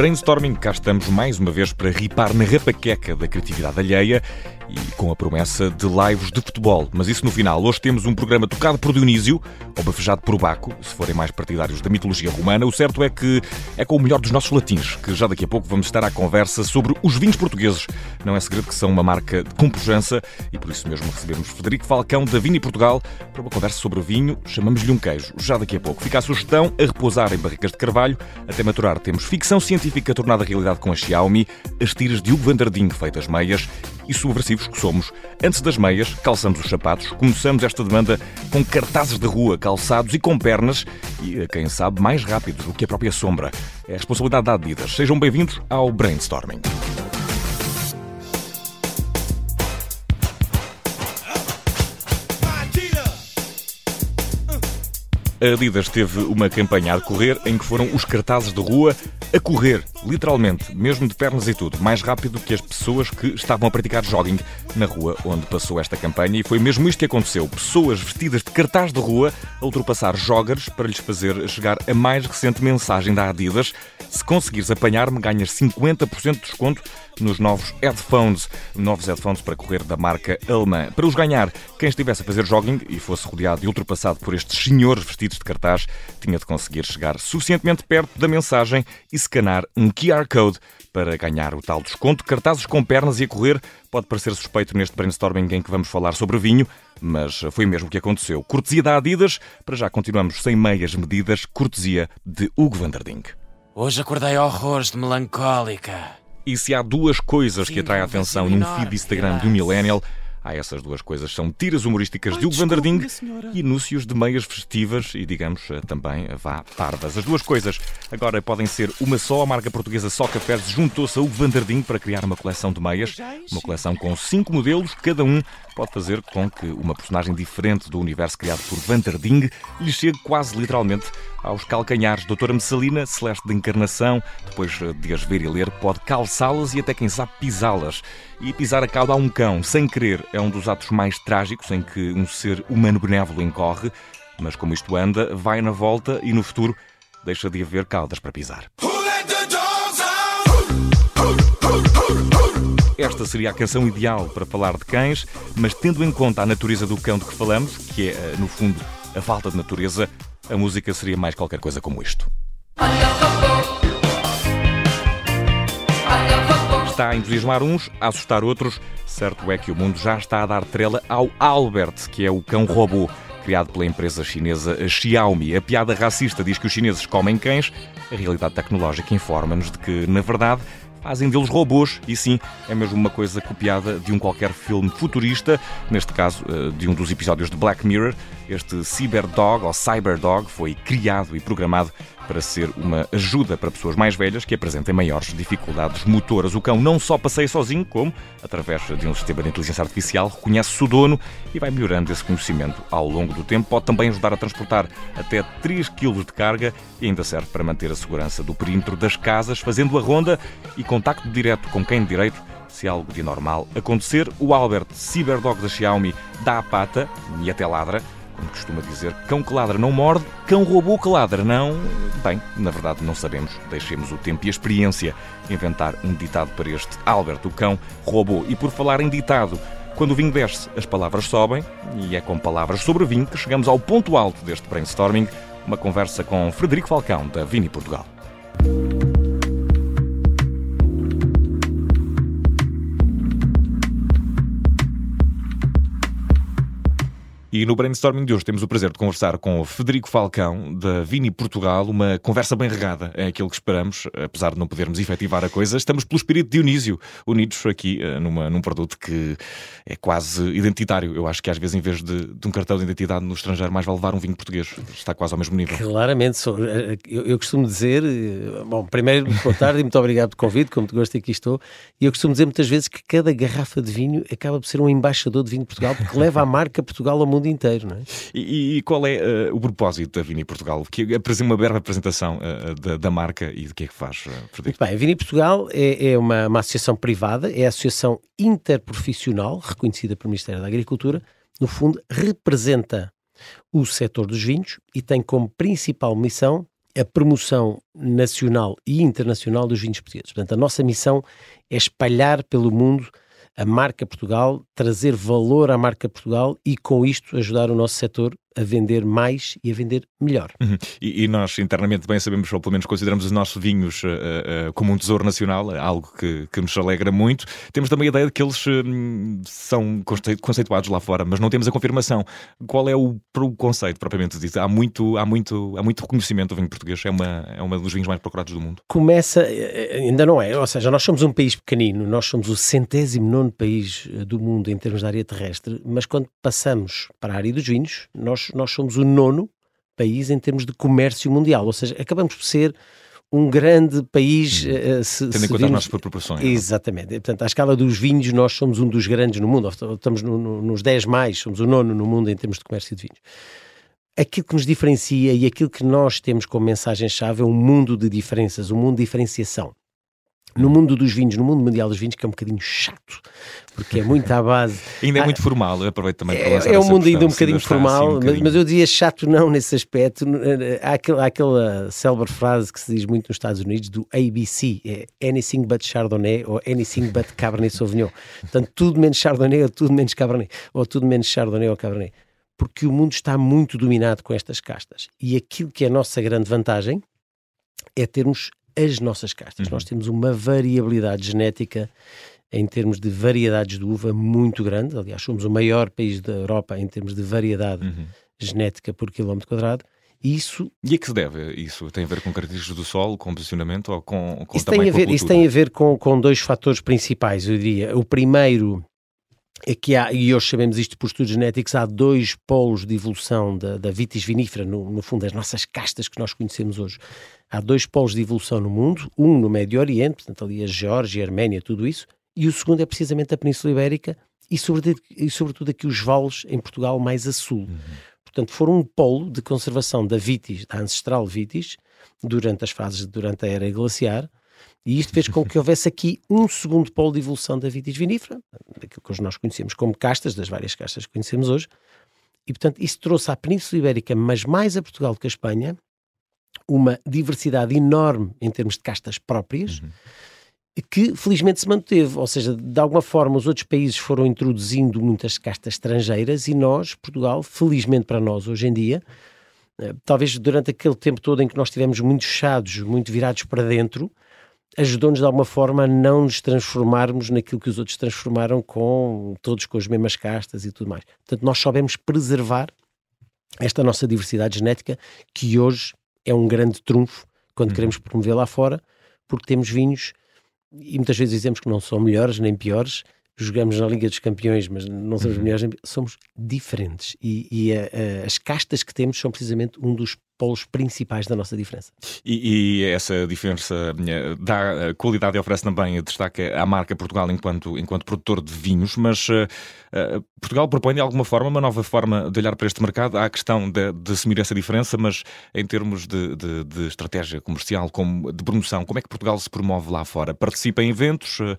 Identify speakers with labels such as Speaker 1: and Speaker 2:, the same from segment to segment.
Speaker 1: Brainstorming, cá estamos mais uma vez para ripar na rapaqueca da criatividade alheia e com a promessa de lives de futebol. Mas isso no final. Hoje temos um programa tocado por Dionísio, ou bafejado por Baco, se forem mais partidários da mitologia romana. O certo é que é com o melhor dos nossos latins, que já daqui a pouco vamos estar à conversa sobre os vinhos portugueses. Não é segredo que são uma marca de compujança e por isso mesmo recebemos Frederico Falcão da Vini Portugal para uma conversa sobre vinho. Chamamos-lhe um queijo, já daqui a pouco. Fica a sugestão a repousar em barricas de carvalho. Até maturar temos ficção científica tornada realidade com a Xiaomi, as tiras de Hugo Vanderding feitas meias e subversivos que somos. Antes das meias, calçamos os sapatos, começamos esta demanda com cartazes de rua, calçados e com pernas e, quem sabe, mais rápidos do que a própria sombra. É a responsabilidade da Adidas. Sejam bem-vindos ao Brainstorming. A Adidas teve uma campanha a correr em que foram os cartazes de rua a correr, literalmente, mesmo de pernas e tudo, mais rápido que as pessoas que estavam a praticar jogging na rua onde passou esta campanha. E foi mesmo isto que aconteceu: pessoas vestidas de cartaz de rua a ultrapassar joggers para lhes fazer chegar a mais recente mensagem da Adidas. Se conseguires apanhar-me, ganhas 50% de desconto nos novos headphones, novos headphones para correr da marca alemã. Para os ganhar, quem estivesse a fazer jogging e fosse rodeado e ultrapassado por estes senhores vestidos de cartaz, tinha de conseguir chegar suficientemente perto da mensagem e escanar um QR Code para ganhar o tal desconto. Cartazes com pernas e a correr pode parecer suspeito neste brainstorming em que vamos falar sobre vinho, mas foi mesmo o que aconteceu. Cortesia da Adidas, para já continuamos sem meias medidas, cortesia de Hugo Vanderding.
Speaker 2: Hoje acordei horrores de melancólica.
Speaker 1: E se há duas coisas que atraem a atenção num feed Instagram de um millennial, Há essas duas coisas. São tiras humorísticas Ai, de Hugo Vanderding e anúncios de meias festivas e, digamos, eh, também eh, vá parvas. As duas coisas agora podem ser uma só. A marca portuguesa Só Cafés juntou-se a Hugo Vanderding para criar uma coleção de meias. Uma coleção com cinco modelos, cada um pode fazer com que uma personagem diferente do universo criado por Vanderding lhe chegue quase literalmente aos calcanhares. Doutora Messalina, Celeste de Encarnação, depois de as ver e ler, pode calçá-las e até quem sabe pisá-las. E pisar a cauda a um cão, sem querer, é um dos atos mais trágicos em que um ser humano benévolo incorre. Mas como isto anda, vai na volta e no futuro deixa de haver caudas para pisar. Esta seria a canção ideal para falar de cães, mas tendo em conta a natureza do cão de que falamos, que é, eh, no fundo, a falta de natureza, a música seria mais qualquer coisa como isto. Está a entusiasmar uns, a assustar outros. Certo é que o mundo já está a dar trela ao Albert, que é o cão robô criado pela empresa chinesa Xiaomi. A piada racista diz que os chineses comem cães. A realidade tecnológica informa-nos de que, na verdade, fazem deles robôs, e sim, é mesmo uma coisa copiada de um qualquer filme futurista, neste caso eh, de um dos episódios de Black Mirror. Este Cyberdog ou Cyberdog foi criado e programado para ser uma ajuda para pessoas mais velhas que apresentem maiores dificuldades motoras. O cão não só passeia sozinho, como, através de um sistema de inteligência artificial, reconhece o dono e vai melhorando esse conhecimento ao longo do tempo. Pode também ajudar a transportar até 3 kg de carga e ainda serve para manter a segurança do perímetro das casas, fazendo a ronda e contacto direto com quem de direito se algo de normal acontecer. O Albert Cyberdog da Xiaomi dá a pata e até ladra como costuma dizer, cão que ladra não morde, cão robô que ladra não. Bem, na verdade não sabemos. Deixemos o tempo e a experiência inventar um ditado para este Albert, o cão robô. E por falar em ditado, quando o vinho desce, as palavras sobem, e é com palavras sobre vinho que chegamos ao ponto alto deste brainstorming, uma conversa com Frederico Falcão, da Vini Portugal. E no brainstorming de hoje temos o prazer de conversar com o Federico Falcão, da Vini Portugal, uma conversa bem regada, é aquilo que esperamos, apesar de não podermos efetivar a coisa. Estamos pelo espírito Dionísio, unidos aqui uh, numa, num produto que é quase identitário. Eu acho que às vezes, em vez de, de, um cartão de identidade no estrangeiro, mais vale levar um vinho português. Está quase ao mesmo nível.
Speaker 3: Claramente, sou, eh, eu, eu, costumo dizer, eh, bom, primeiro, boa tarde e muito obrigado pelo convite, como te gosto aqui estou. E eu costumo dizer muitas vezes que cada garrafa de vinho acaba por ser um embaixador de vinho de Portugal, porque leva a marca Portugal ao mundo inteiro, não é?
Speaker 1: E, e qual é uh, o propósito da Vini Portugal? Que é uma breve apresentação uh, da, da, marca e do que é que faz, uh,
Speaker 3: Muito bem, a Vini Portugal é, é uma, uma associação privada, é a associação interprofissional reconhecida pelo Ministério da Agricultura, no fundo representa o setor dos vinhos e tem como principal missão a promoção nacional e internacional dos vinhos portugueses. Portanto, a nossa missão é espalhar pelo mundo a marca Portugal, trazer valor à marca Portugal e com isto ajudar o nosso setor a vender mais e a vender melhor.
Speaker 1: Uhum. E, e, nós internamente bem sabemos, ou pelo menos consideramos os nossos vinhos uh, uh, como um tesouro nacional, algo que, que, nos alegra muito. Temos também a ideia de que eles uh, são conceituados lá fora, mas não temos a confirmação. Qual é o, o conceito propriamente dito? Há muito, há, muito, há muito reconhecimento do vinho português, é uma, é uma dos vinhos mais procurados do mundo.
Speaker 3: Começa, ainda não é, ou seja, nós somos um país pequenino, nós somos o centésimo nono país do mundo em termos de área terrestre, mas quando passamos para a área dos vinhos, nós nós, nós somos o nono país em termos de comércio mundial, ou seja, acabamos por ser um grande país.
Speaker 1: Hum. Uh, se, Tendo em conta as nossas proporções. É?
Speaker 3: Exatamente. Portanto, à escala dos vinhos, nós somos um dos grandes no mundo. Estamos no, no, nos 10 mais, somos o nono no mundo em termos de comércio de vinhos. Aquilo que nos diferencia e aquilo que nós temos como mensagem-chave é um mundo de diferenças, um mundo de diferenciação no mundo dos vinhos, no mundo mundial dos vinhos, que é um bocadinho chato, porque é muito à base.
Speaker 1: ainda é muito formal, eu aproveito também para
Speaker 3: É, é um mundo ainda um bocadinho assim formal, assim um bocadinho... Mas, mas, eu dizia chato não nesse aspecto. Há, aquela, há aquela célebre frase que se diz muito nos Estados Unidos do ABC, é anything but Chardonnay ou anything but Cabernet Sauvignon. Portanto, tudo menos Chardonnay ou tudo menos Cabernet, ou tudo menos Chardonnay ou Cabernet. Porque o mundo está muito dominado com estas castas. E aquilo que é a nossa grande vantagem é termos as nossas castas. Uhum. Nós temos uma variabilidade genética em termos de variedades de uva muito grande. Aliás, somos o maior país da Europa em termos de variedade uhum. genética por quilómetro quadrado. Isso...
Speaker 1: E a que se deve isso? Tem a ver com características do solo, com posicionamento ou com, com
Speaker 3: isso tem a ver, Isso tem a ver com, com dois fatores principais, eu diria. O primeiro é que há, e hoje sabemos isto por estudos genéticos, há dois polos de evolução da, da vitis vinífera, no, no fundo, as nossas castas que nós conhecemos hoje. Há dois polos de evolução no mundo, um no Médio Oriente, portanto ali a Geórgia, a Arménia, tudo isso, e o segundo é precisamente a Península Ibérica e sobretudo, e sobretudo aqui os vales em Portugal mais a sul. Uhum. Portanto, foram um polo de conservação da vitis, da ancestral vitis, durante as fases, durante a era glaciar, e isto fez com que houvesse aqui um segundo polo de evolução da vitis vinífera, daquilo que hoje nós conhecemos como castas, das várias castas que conhecemos hoje, e portanto isso trouxe à Península Ibérica, mas mais a Portugal do que a Espanha, uma diversidade enorme em termos de castas próprias, uhum. que felizmente se manteve. Ou seja, de alguma forma, os outros países foram introduzindo muitas castas estrangeiras e nós, Portugal, felizmente para nós hoje em dia, eh, talvez durante aquele tempo todo em que nós estivemos muito fechados, muito virados para dentro, ajudou-nos de alguma forma a não nos transformarmos naquilo que os outros transformaram com todos com as mesmas castas e tudo mais. Portanto, nós sabemos preservar esta nossa diversidade genética que hoje é um grande trunfo quando uhum. queremos promover lá fora, porque temos vinhos e muitas vezes dizemos que não são melhores nem piores, jogamos na Liga dos Campeões, mas não somos uhum. melhores, somos diferentes. E, e a, a, as castas que temos são precisamente um dos polos principais da nossa diferença.
Speaker 1: E, e essa diferença eh, dá qualidade e oferece também destaque à marca Portugal enquanto, enquanto produtor de vinhos, mas uh, uh, Portugal propõe de alguma forma uma nova forma de olhar para este mercado. Há a questão de, de assumir essa diferença, mas em termos de, de, de, estratégia comercial, como, de promoção, como é que Portugal se promove lá fora? Participa em eventos? Uh,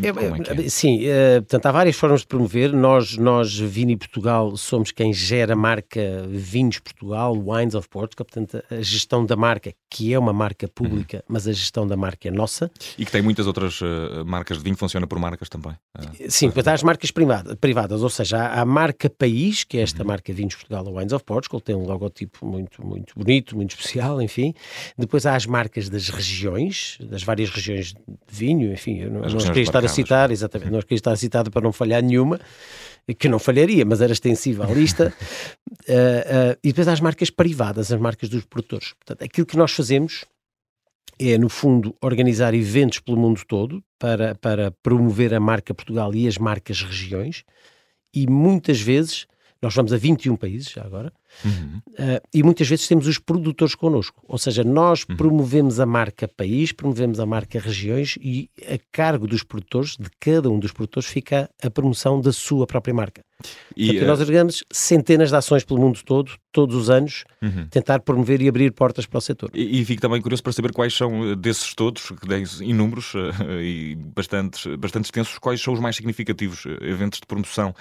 Speaker 3: é, é é? Sim, portanto, há várias formas de promover. Nós, nós, Vini Portugal, somos quem gera a marca Vinhos Portugal, Wines of Portugal portanto, a gestão da marca, que é uma marca pública, uhum. mas a gestão da marca é nossa.
Speaker 1: E que tem muitas outras uh, marcas de vinho, funciona por marcas também.
Speaker 3: Uh, Sim, uh, há as marcas privadas, privadas ou seja, há a marca país, que é esta uhum. marca Vinhos Portugal Wines of Portugal, tem um logotipo muito, muito bonito, muito especial, enfim. Depois há as marcas das regiões, das várias regiões de vinho, enfim, eu não, não queria estar a citar, exatamente, não queria estar a citar para não falhar nenhuma que não falharia, mas era extensiva à lista. uh, uh, e depois há as marcas privadas, as marcas dos produtores. Portanto, aquilo que nós fazemos é, no fundo, organizar eventos pelo mundo todo para, para promover a marca Portugal e as marcas regiões. E muitas vezes, nós vamos a 21 países já agora, Uhum. Uh, e muitas vezes temos os produtores connosco, ou seja, nós uhum. promovemos a marca país, promovemos a marca regiões e a cargo dos produtores, de cada um dos produtores, fica a promoção da sua própria marca. E Portanto, uh... nós organizamos centenas de ações pelo mundo todo, todos os anos, uhum. tentar promover e abrir portas para o setor.
Speaker 1: E, e fico também curioso para saber quais são desses todos, que têm inúmeros uh, e bastante, bastante extensos, quais são os mais significativos eventos de promoção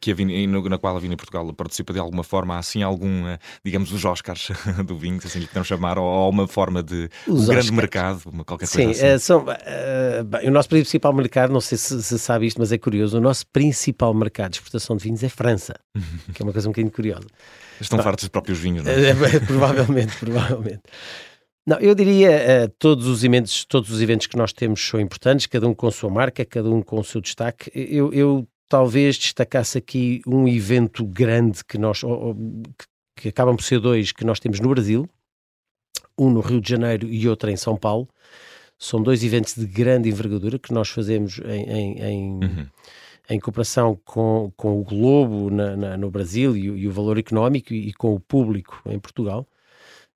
Speaker 1: que a Vini, na qual a Vini Portugal participa de alguma forma, assim algum, eh, digamos, os Oscars do vinho, assim lhe podemos chamar, ou, ou uma forma de
Speaker 3: Os
Speaker 1: um grande
Speaker 3: Oscars.
Speaker 1: mercado, uma qualquer
Speaker 3: Sim,
Speaker 1: coisa assim.
Speaker 3: eh, são, eh, bem, o nosso principal mercado, não sei se, se sabe isto, mas é curioso, o nosso principal mercado de exportação de vinhos é França, que é uma coisa um bocadinho curiosa.
Speaker 1: Estão fartos dos próprios vinhos, não é?
Speaker 3: Eh, provavelmente, provavelmente. Não, eu diria eh, todos os eventos, todos os eventos que nós temos são importantes, cada um com a sua marca, cada um com o seu destaque. Eu, eu talvez destacasse aqui um evento grande que nós ou- ou, que, que acabam por ser dois que nós temos no Brasil, um no Rio de Janeiro e outro em São Paulo. São dois eventos de grande envergadura que nós fazemos em, em- em-
Speaker 1: Uhum.
Speaker 3: Em cooperação com, com o Globo na- na- no Brasil e, o- e o valor económico e, e com o público em Portugal.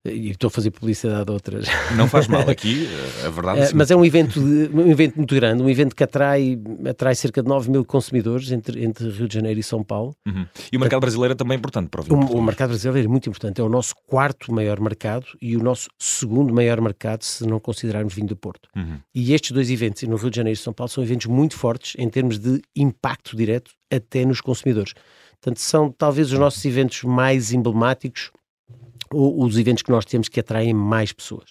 Speaker 3: E estou a fazer publicidade a outras.
Speaker 1: Não faz mal aqui, a verdade
Speaker 3: Eh,
Speaker 1: é
Speaker 3: mas é um evento, um evento muito grande, um evento que atrai, atrai cerca de 9 mil consumidores entre, entre Rio de Janeiro e São Paulo.
Speaker 1: Uhum. E o mercado brasileiro é também importante para o vinho.
Speaker 3: O, o mercado brasileiro é muito importante, é o nosso quarto maior mercado e o nosso segundo maior mercado se não considerarmos vinho do Porto.
Speaker 1: Uhum.
Speaker 3: E estes dois eventos, no Rio de Janeiro e São Paulo, são eventos muito fortes em termos de impacto direto até nos consumidores. Portanto, são talvez os nossos eventos mais emblemáticos os eventos que nós temos que atraem mais pessoas.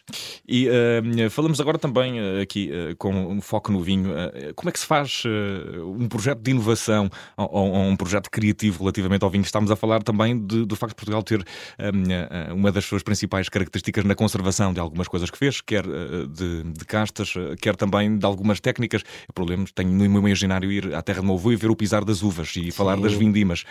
Speaker 1: E eh, falamos agora também eh, aqui eh, com um foco no vinho. eh, como é que se faz um projeto de inovação ou, um projeto criativo relativamente ao vinho? Estamos a falar também de- do facto de Portugal ter uma das suas principais características na conservação de algumas coisas que fez, quer de, de castas, quer também de algumas técnicas. Eu, por exemplo, tenho no meu imaginário ir à terra de avô e ver o pisar das uvas e falar das vindimas.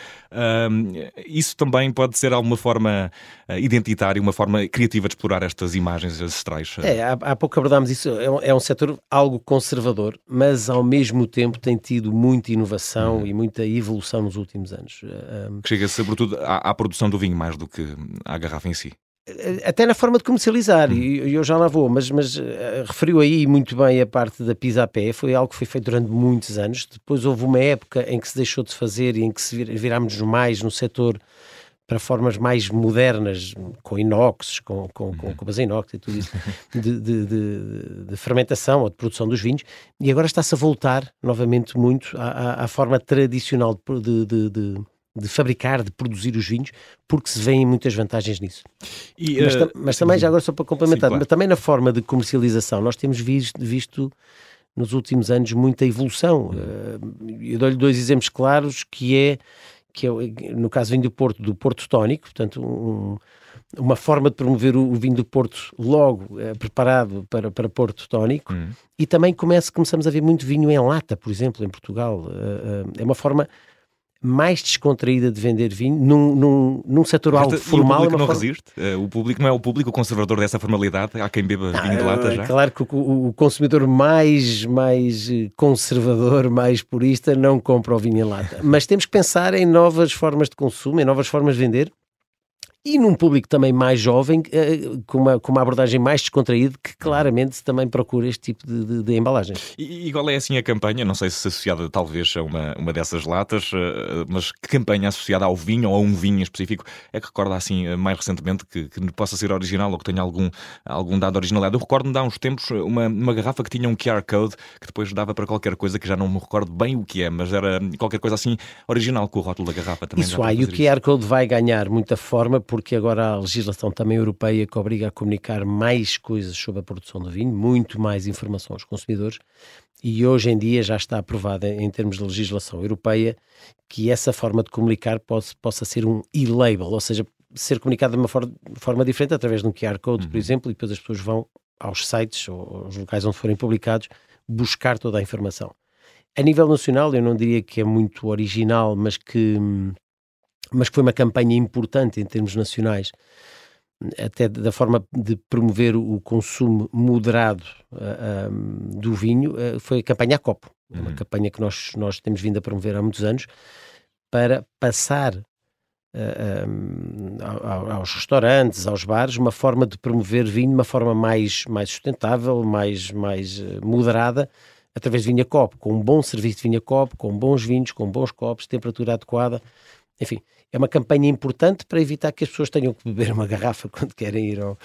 Speaker 1: Isso também pode ser alguma forma eh, identitária, uma forma criativa de explorar estas imagens ancestrais.
Speaker 3: É, há, há pouco abordámos isso, é um, é um setor algo conservador, mas ao mesmo tempo tem tido muita inovação e muita evolução nos últimos anos. Eh, um,
Speaker 1: que chega sobretudo à, à produção do vinho mais do que à garrafa em si.
Speaker 3: até na forma de comercializar, e eu já lá vou, mas, mas eh, referiu aí muito bem a parte da pisa a pé, foi algo que foi feito durante muitos anos, depois houve uma época em que se deixou de fazer e em que se vir- virámos mais no setor para formas mais modernas, com inox, com, com, com cubas em inox e tudo isso, de, de- de- de fermentação ou de produção dos vinhos, e agora está-se a voltar novamente muito à, à- forma tradicional de, de- de- fabricar, de produzir os vinhos, porque se vêem muitas vantagens nisso.
Speaker 1: E,
Speaker 3: Mas, tam- mas também, já agora só para complementar,
Speaker 1: Sim, claro.
Speaker 3: mas também na forma de comercialização, nós temos visto, visto nos últimos anos muita evolução.
Speaker 1: Uhum.
Speaker 3: Eh, eu dou-lhe dois exemplos claros, que é, que é no caso vinho do Porto, do Porto Tónico, portanto um- uma forma de promover o, o vinho do Porto logo eh, preparado para, para Porto Tónico,
Speaker 1: Hum.
Speaker 3: e também começa, começamos a ver muito vinho em lata, por exemplo, em Portugal. Eh, eh, é uma forma mais descontraída de vender vinho num, num, num setor algo formal.
Speaker 1: o público não
Speaker 3: forma-
Speaker 1: resiste? Eh, o público não é o público conservador dessa formalidade? Há quem beba vinho de lata
Speaker 3: é
Speaker 1: já?
Speaker 3: Claro que o, o- o consumidor mais, mais eh, conservador, mais purista, não compra o vinho em lata. Mas temos que pensar em novas formas de consumo, em novas formas de vender. E num público também mais jovem, eh, com uma, com uma abordagem mais descontraída, que claramente também procura este tipo de, de, de embalagens.
Speaker 1: E, e qual é assim a campanha? Não sei se associada talvez a uma, uma dessas latas, eh, mas que campanha associada ao vinho ou a um vinho em específico é que recorda assim eh, mais recentemente que, que possa ser original ou que tenha algum, algum dado originalidade? Eu recordo-me há uns tempos uma, uma garrafa que tinha um QR Code que depois dava para qualquer coisa que já não me recordo bem o que é, mas era qualquer coisa assim original com o rótulo da garrafa também.
Speaker 3: Isso há, e o. QR Code vai ganhar muita forma porque agora há a legislação também europeia que obriga a comunicar mais coisas sobre a produção do vinho, muito mais informação aos consumidores, e hoje em dia já está aprovada em termos de legislação europeia que essa forma de comunicar possa, possa ser um e-label, ou seja, ser comunicado de uma for- forma diferente através de um QR Code, por exemplo, e depois as pessoas vão aos sites ou aos locais onde forem publicados buscar toda a informação. A nível nacional, eu não diria que é muito original, mas que, mas que foi uma campanha importante em termos nacionais, até da forma de promover o consumo moderado ah, ah, do vinho, ah, foi a campanha Copo. É uma
Speaker 1: Uhum.
Speaker 3: campanha que nós, nós temos vindo a promover há muitos anos para passar ah, ao- aos restaurantes, aos bares, uma forma de promover vinho de uma forma mais, mais sustentável, mais, mais moderada, através de vinho a copo, com um bom serviço de vinho a copo, com bons vinhos, com bons copos, temperatura adequada. Enfim, é uma campanha importante para evitar que as pessoas tenham que beber uma garrafa quando querem ir ao,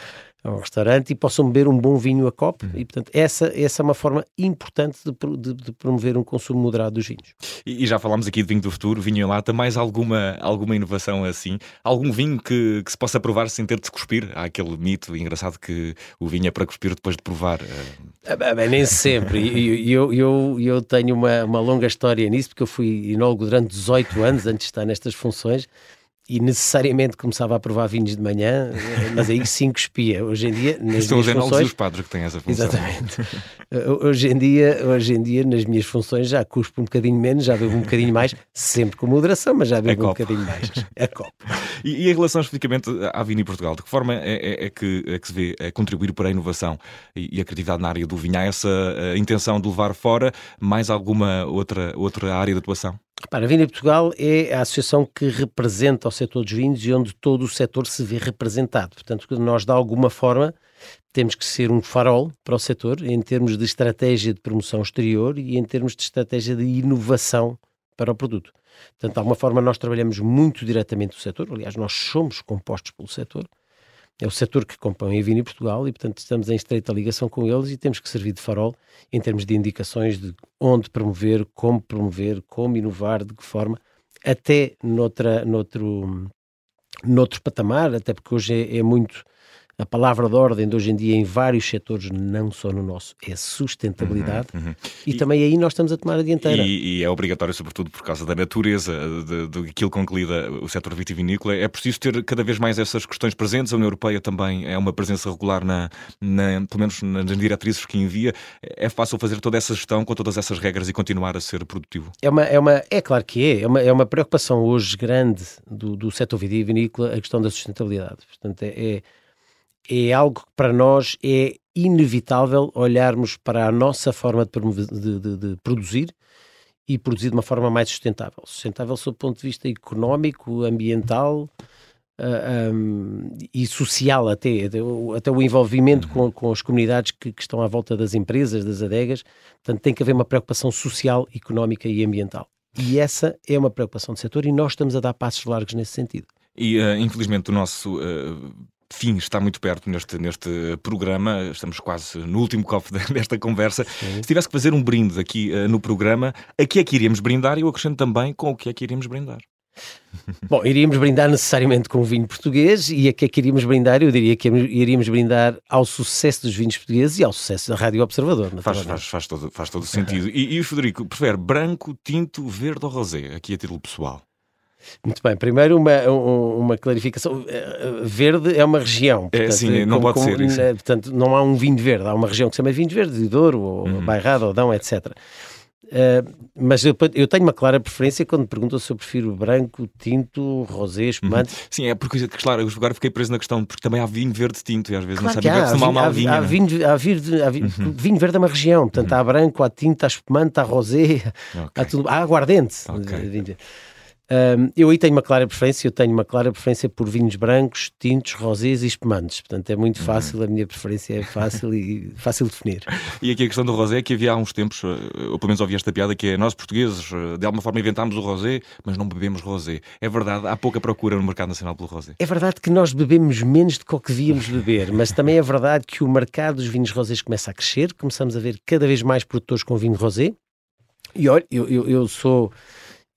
Speaker 3: a um restaurante e possam beber um bom vinho a copo. Uhum. E, portanto, essa, essa é uma forma importante de, de, de promover um consumo moderado dos vinhos.
Speaker 1: E, e, já falámos aqui de vinho do futuro, vinho em lata, mais alguma, alguma inovação assim? Algum vinho que, que se possa provar sem ter de cuspir? Há aquele mito engraçado que o vinho é para cuspir depois de provar.
Speaker 3: Ah, bem, nem sempre. E eu, eu, eu tenho uma, uma longa história nisso, porque eu fui enólogo durante 18 anos antes de estar nestas funções e necessariamente começava a provar vinhos de manhã, mas aí sim cuspia. Hoje em dia, nas
Speaker 1: São
Speaker 3: minhas
Speaker 1: os
Speaker 3: funções...
Speaker 1: e os padres que têm essa função.
Speaker 3: Exatamente. hoje, em dia, hoje em dia, nas minhas funções, já cuspo um bocadinho menos, já bebo um bocadinho mais, sempre com moderação, mas já bebo um bocadinho mais. A copo.
Speaker 1: E, e, em relação especificamente à Vini Portugal, de que forma é, é, é, que, é que se vê é contribuir para a inovação e, e a criatividade na área do vinho? Há essa intenção de levar fora mais alguma outra, outra área de atuação?
Speaker 3: Repara, a Vinha Portugal é a associação que representa o setor dos vinhos e onde todo o setor se vê representado. Portanto, nós, de alguma forma, temos que ser um farol para o setor em termos de estratégia de promoção exterior e em termos de estratégia de inovação para o produto. Portanto, de alguma forma, nós trabalhamos muito diretamente o setor, aliás, nós somos compostos pelo setor, é o setor que compõe a Vini Portugal e, portanto, estamos em estreita ligação com eles e temos que servir de farol em termos de indicações de onde promover, como promover, como inovar, de que forma, até noutra, noutro, noutro patamar, até porque hoje é, é muito a palavra de ordem de hoje em dia em vários setores, não só no nosso, é sustentabilidade uhum, uhum. E, e, também aí nós estamos a tomar a dianteira.
Speaker 1: E, e é obrigatório, sobretudo por causa da natureza, daquilo com que lida o setor vitivinícola, é preciso ter cada vez mais essas questões presentes. A União Europeia também é uma presença regular, na, na pelo menos nas diretrizes que envia. É fácil fazer toda essa gestão com todas essas regras e continuar a ser produtivo?
Speaker 3: É, uma, é, uma, é claro que é. É uma, é uma preocupação hoje grande do, do setor vitivinícola a questão da sustentabilidade. Portanto, é, é é algo que para nós é inevitável olharmos para a nossa forma de, de, de, de produzir e produzir de uma forma mais sustentável. Sustentável sob o ponto de vista económico, ambiental uh, ah, um, e social até, até o envolvimento com, com as comunidades que, que, estão à volta das empresas, das adegas. Portanto, tem que haver uma preocupação social, económica e ambiental. E essa é uma preocupação do setor e nós estamos a dar passos largos nesse sentido.
Speaker 1: E, uh, infelizmente, o nosso uh, fim está muito perto neste, neste programa. Estamos quase no último copo desta conversa. Sim. Se tivesse que fazer um brinde aqui uh, no programa, a que é que iríamos brindar? E eu acrescento também com o que é que iríamos brindar.
Speaker 3: Bom, iríamos brindar necessariamente com o vinho português e a que é que iríamos brindar? Eu diria que iríamos brindar ao sucesso dos vinhos portugueses e ao sucesso da Rádio Observador.
Speaker 1: Faz, faz, faz, todo, faz todo sentido. E, e o Federico, prefere branco, tinto, verde ou rosé? Aqui a título pessoal.
Speaker 3: Muito bem, primeiro uma, uma clarificação. Eh, verde é uma região.
Speaker 1: É, portanto, é, sim, não como, pode como, ser isso.
Speaker 3: Portanto, não há um vinho verde, há uma região que se chama vinho verde, de Douro, ou uhum. Bairrada, Odão, etc. Uh, mas eu, eu, tenho uma clara preferência quando me perguntam se eu prefiro branco, tinto, rosé, espumante. Uhum.
Speaker 1: Sim, é porque, claro, agora fiquei preso na questão, porque também há vinho verde tinto e às vezes
Speaker 3: claro
Speaker 1: não sabia que
Speaker 3: se mal vinho. Há, vinho, há, vinho, há vinho, uhum. vinho, verde é uma região, portanto uhum. há branco, há tinto, há espumante, há rosé, okay. há, tudo, há aguardente. Okay. Um, eu aí tenho uma clara preferência, eu tenho uma clara preferência por vinhos brancos, tintos, rosés e espumantes. Portanto, é muito uhum. fácil, a minha preferência é fácil e fácil de definir.
Speaker 1: E aqui a questão do rosé, que havia há uns tempos, eh, ou pelo menos ouvi esta piada, que é nós portugueses, eh, de alguma forma inventámos o rosé, mas não bebemos rosé. É verdade, há pouca procura no mercado nacional pelo rosé.
Speaker 3: É verdade que nós bebemos menos do que o que devíamos beber, mas também é verdade que o mercado dos vinhos rosés começa a crescer, começamos a ver cada vez mais produtores com vinho rosé. E olha, eu, eu, eu sou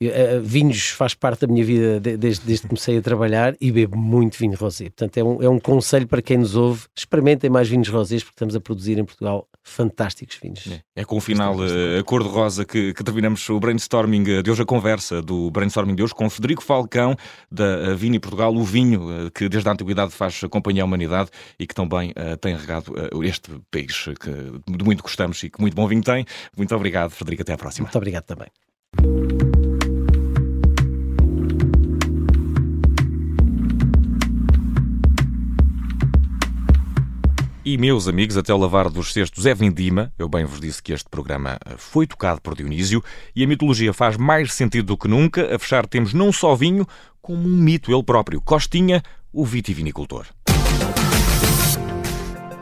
Speaker 3: Uh, vinhos faz parte da minha vida desde, desde que comecei a trabalhar e bebo muito vinho rosé. Portanto, é um, é um conselho para quem nos ouve: experimentem mais vinhos rosés, porque estamos a produzir em Portugal fantásticos vinhos.
Speaker 1: É, é com o final uh, cor-de-rosa que, que, terminamos o brainstorming de hoje, a conversa do brainstorming de hoje com Federico Falcão, da Vini Portugal, o vinho uh, que desde a antiguidade faz companhia à humanidade e que também tem regado este país que de muito gostamos e que muito bom vinho tem. Muito obrigado, Federico. Até à próxima.
Speaker 3: Muito obrigado também.
Speaker 1: E meus amigos, até o lavar dos cestos é vindima. Eu bem vos disse que este programa eh, foi tocado por Dionísio e a mitologia faz mais sentido do que nunca. A fechar temos não só vinho, como um mito ele próprio, Costinha, o vitivinicultor.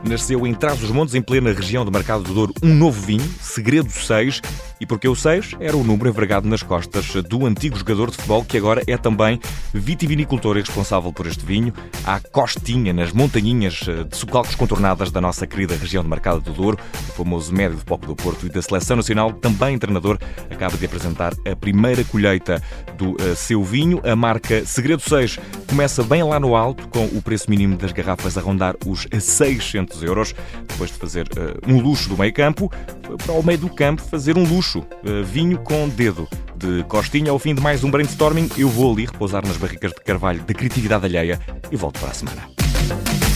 Speaker 1: Nasceu em Trás-os-Montes, em plena região do Mercado do Douro, um novo vinho, Segredo 6, E porque o 6 era o número envergado nas costas do antigo jogador de futebol que agora é também vitivinicultor e responsável por este vinho. Há costinha nas montanhinhas de socalcos contornadas da nossa querida região de Mercado do Douro, o famoso médio de Poco do Porto e da Seleção Nacional, também treinador, acaba de apresentar a primeira colheita do uh, seu vinho. A marca Segredo 6 começa bem lá no alto, com o preço mínimo das garrafas a rondar os 600 euros. Depois de fazer uh, um luxo do meio campo, para o meio do campo fazer um luxo. Uh, vinho com dedo. De costinha ao fim de mais um brainstorming, eu vou ali repousar nas barricas de carvalho da criatividade alheia e volto para a semana.